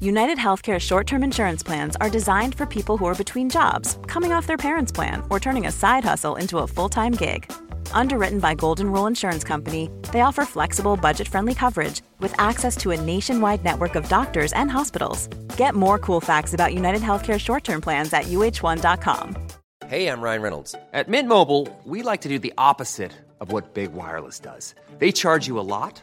United Healthcare short term insurance plans are designed for people who are between jobs, coming off their parents' plan, or turning a side hustle into a full time gig. Underwritten by Golden Rule Insurance Company, they offer flexible, budget friendly coverage with access to a nationwide network of doctors and hospitals. Get more cool facts about United Healthcare short term plans at uh1.com. Hey, I'm Ryan Reynolds. At Mint Mobile, we like to do the opposite of what Big Wireless does. They charge you a lot,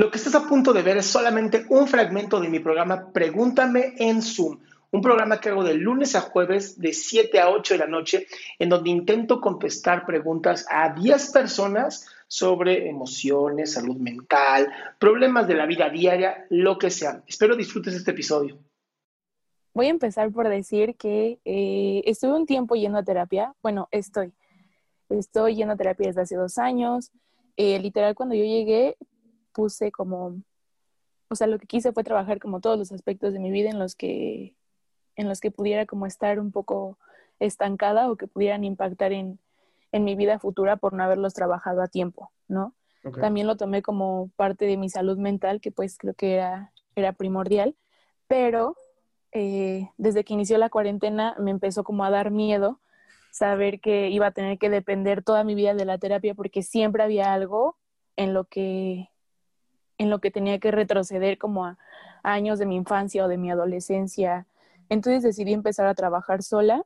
Lo que estás a punto de ver es solamente un fragmento de mi programa Pregúntame en Zoom. Un programa que hago de lunes a jueves de 7 a 8 de la noche, en donde intento contestar preguntas a 10 personas sobre emociones, salud mental, problemas de la vida diaria, lo que sea. Espero disfrutes este episodio. Voy a empezar por decir que eh, estuve un tiempo yendo a terapia. Bueno, estoy. Estoy yendo a terapia desde hace dos años. Eh, literal, cuando yo llegué, puse como, o sea, lo que quise fue trabajar como todos los aspectos de mi vida en los que, en los que pudiera como estar un poco estancada o que pudieran impactar en, en mi vida futura por no haberlos trabajado a tiempo, ¿no? Okay. También lo tomé como parte de mi salud mental, que pues creo que era, era primordial, pero eh, desde que inició la cuarentena me empezó como a dar miedo saber que iba a tener que depender toda mi vida de la terapia porque siempre había algo en lo que en lo que tenía que retroceder como a, a años de mi infancia o de mi adolescencia. Entonces decidí empezar a trabajar sola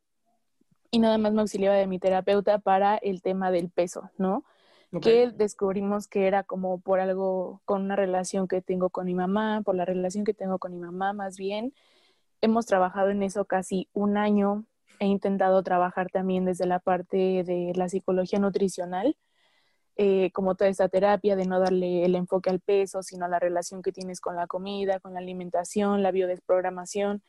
y nada más me auxiliaba de mi terapeuta para el tema del peso, ¿no? Okay. Que descubrimos que era como por algo, con una relación que tengo con mi mamá, por la relación que tengo con mi mamá más bien. Hemos trabajado en eso casi un año. He intentado trabajar también desde la parte de la psicología nutricional, eh, como toda esta terapia de no darle el enfoque al peso, sino a la relación que tienes con la comida, con la alimentación, la biodesprogramación.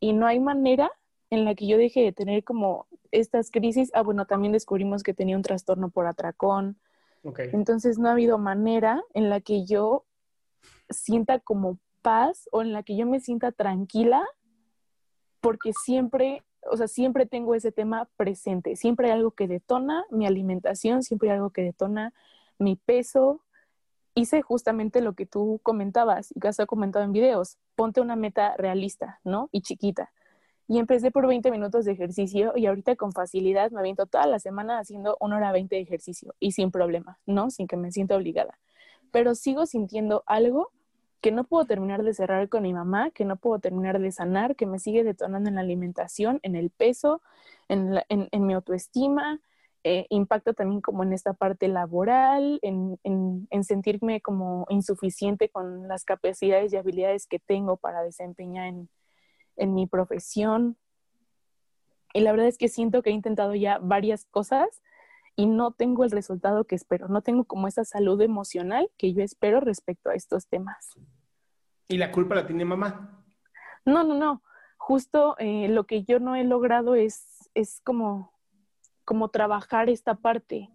Y no hay manera en la que yo deje de tener como estas crisis. Ah, bueno, también descubrimos que tenía un trastorno por atracón. Okay. Entonces no ha habido manera en la que yo sienta como paz o en la que yo me sienta tranquila porque siempre, o sea, siempre tengo ese tema presente. Siempre hay algo que detona mi alimentación, siempre hay algo que detona mi peso. Hice justamente lo que tú comentabas y que has comentado en videos. Ponte una meta realista, ¿no? Y chiquita y empecé por 20 minutos de ejercicio y ahorita con facilidad me aviento toda la semana haciendo una hora 20 de ejercicio y sin problema, ¿no? Sin que me sienta obligada. Pero sigo sintiendo algo que no puedo terminar de cerrar con mi mamá, que no puedo terminar de sanar, que me sigue detonando en la alimentación, en el peso, en, en, en mi autoestima, eh, impacta también como en esta parte laboral, en, en sentirme como insuficiente con las capacidades y habilidades que tengo para desempeñar en, en mi profesión. Y la verdad es que siento que he intentado ya varias cosas y no tengo el resultado que espero. No tengo como esa salud emocional que yo espero respecto a estos temas. ¿Y la culpa la tiene mamá? No, no, no. Justo eh, lo que yo no he logrado es, es como, como trabajar esta parte.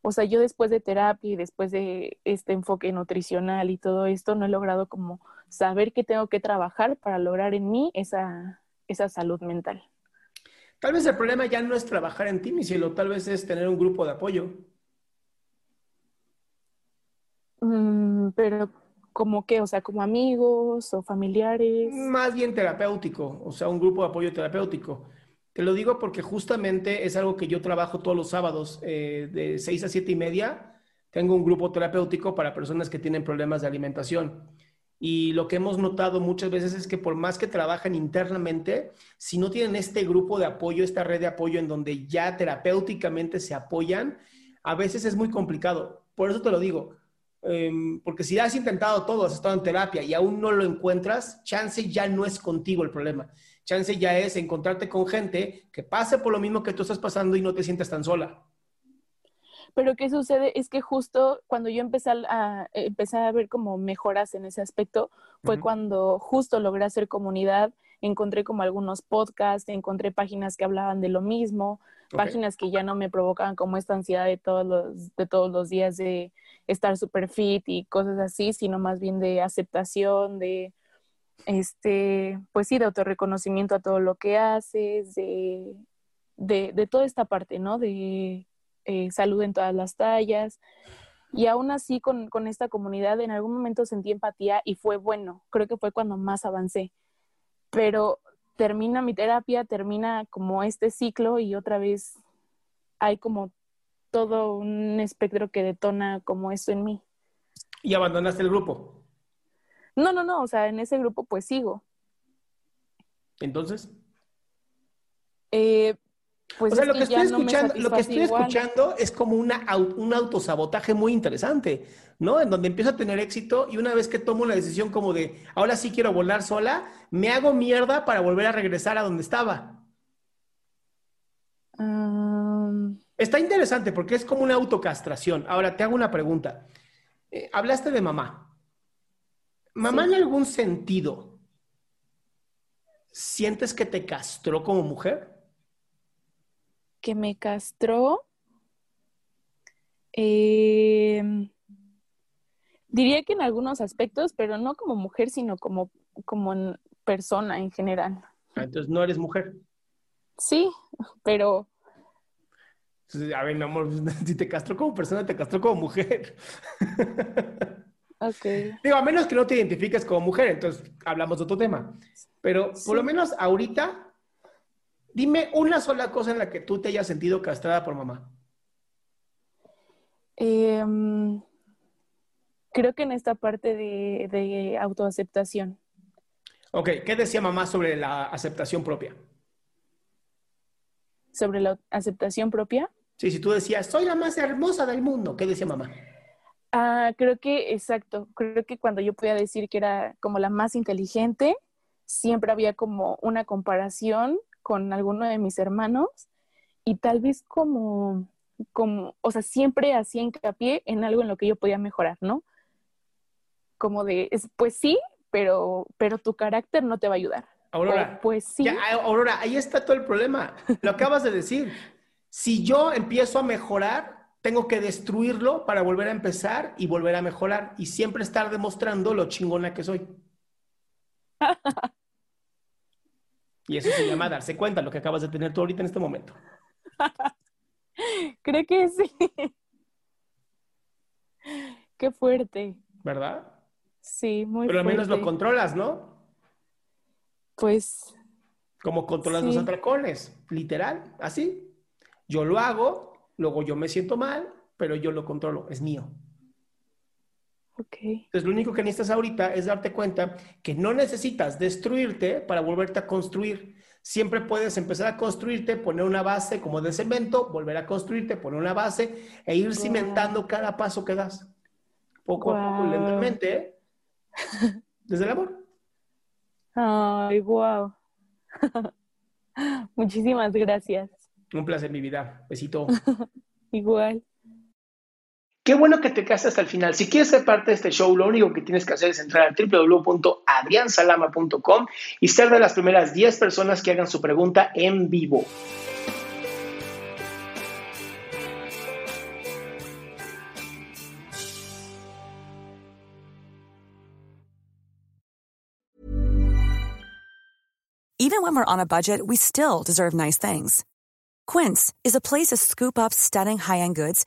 O sea, yo después de terapia y después de este enfoque nutricional y todo esto, no he logrado como saber que tengo que trabajar para lograr en mí esa, esa salud mental. Tal vez el problema ya no es trabajar en ti, cielo, tal vez es tener un grupo de apoyo. Mm, pero, ¿como qué? O sea, como amigos o familiares. Más bien terapéutico, o sea, un grupo de apoyo terapéutico. Te lo digo porque justamente es algo que yo trabajo todos los sábados eh, de 6 a 7 y media. Tengo un grupo terapéutico para personas que tienen problemas de alimentación. Y lo que hemos notado muchas veces es que por más que trabajan internamente, si no tienen este grupo de apoyo, esta red de apoyo en donde ya terapéuticamente se apoyan, a veces es muy complicado. Por eso te lo digo. Em, porque si has intentado todo, has estado en terapia y aún no lo encuentras, chance ya no es contigo el problema. Chance ya es encontrarte con gente que pase por lo mismo que tú estás pasando y no te sientas tan sola. Pero ¿qué sucede? Es que justo cuando yo empecé a, empecé a ver como mejoras en ese aspecto, fue cuando justo logré hacer comunidad, encontré como algunos podcasts, encontré páginas que hablaban de lo mismo, páginas que ya no me provocaban como esta ansiedad de todos los, de todos los días de estar super fit y cosas así, sino más bien de aceptación, de este, pues sí, de autorreconocimiento a todo lo que haces, de, de, de toda esta parte, ¿no? De eh, salud en todas las tallas. Y aún así, con, con, esta comunidad, en algún momento sentí empatía y fue bueno. Creo que fue cuando más avancé. Pero termina mi terapia, termina como este ciclo y otra vez hay como todo un espectro que detona como esto en mí. ¿Y abandonaste el grupo? No, no, no, o sea, en ese grupo pues sigo. ¿Entonces? Eh, pues o sea, lo que, estoy escuchando, lo que estoy escuchando es como una, un autosabotaje muy interesante, ¿no? En donde empiezo a tener éxito y una vez que tomo la decisión como de, ahora sí quiero volar sola, me hago mierda para volver a regresar a donde estaba. Está interesante porque es como una autocastración. Ahora, te hago una pregunta. Eh, hablaste de mamá. ¿Mamá en algún sentido sientes que te castró como mujer? Que me castró. Em, diría que en algunos aspectos, pero no como mujer, sino como, como persona en general. Ah, entonces no eres mujer. Sí, pero. A ver, mi amor, si te castró como persona, te castró como mujer. Ok. Digo, a menos que no te identifiques como mujer, entonces hablamos de otro tema. Pero por lo menos ahorita Dime una sola cosa en la que tú te hayas sentido castrada por mamá. Em, creo que en esta parte de, autoaceptación. Ok, ¿qué decía mamá sobre la aceptación propia? ¿Sobre la aceptación propia? Sí, si tú decías, soy la más hermosa del mundo, ¿qué decía mamá? Ah, creo que, exacto, creo que cuando yo podía decir que era como la más inteligente, siempre había como una comparación con alguno de mis hermanos y tal vez como, como, o sea, siempre hacía hincapié en algo en lo que yo podía mejorar, ¿no? Como de, pues sí, pero, pero tu carácter no te va a ayudar. Aurora, pues sí. Aurora, ahí está todo el problema. Lo acabas de decir. Si yo empiezo a mejorar, tengo que destruirlo para volver a empezar y volver a mejorar y siempre estar demostrando lo chingona que soy. Y eso se llama darse cuenta, lo que acabas de tener tú ahorita en este momento. Creo que sí. Qué fuerte. ¿Verdad? Sí, muy Pero al menos lo controlas, ¿no? Pues. Como controlas los atracones, literal, así. Yo lo hago, luego yo me siento mal, pero yo lo controlo, es mío. Entonces, lo único que necesitas ahorita es darte cuenta que no necesitas destruirte para volverte a construir. Siempre puedes empezar a construirte, poner una base como de cemento, volver a construirte, poner una base e ir cimentando cada paso que das. Poco a poco, lentamente, desde el amor. Ay, wow. Muchísimas gracias. Un placer, mi vida. Besito. Igual. Qué bueno que te quedaste hasta el final. Si quieres ser parte de este show, lo único que tienes que hacer es entrar a www.adriansalama.com y ser de las primeras 10 personas que hagan su pregunta en vivo. Even when we're on a budget, we still deserve nice things. Quince is a place to scoop up stunning high-end goods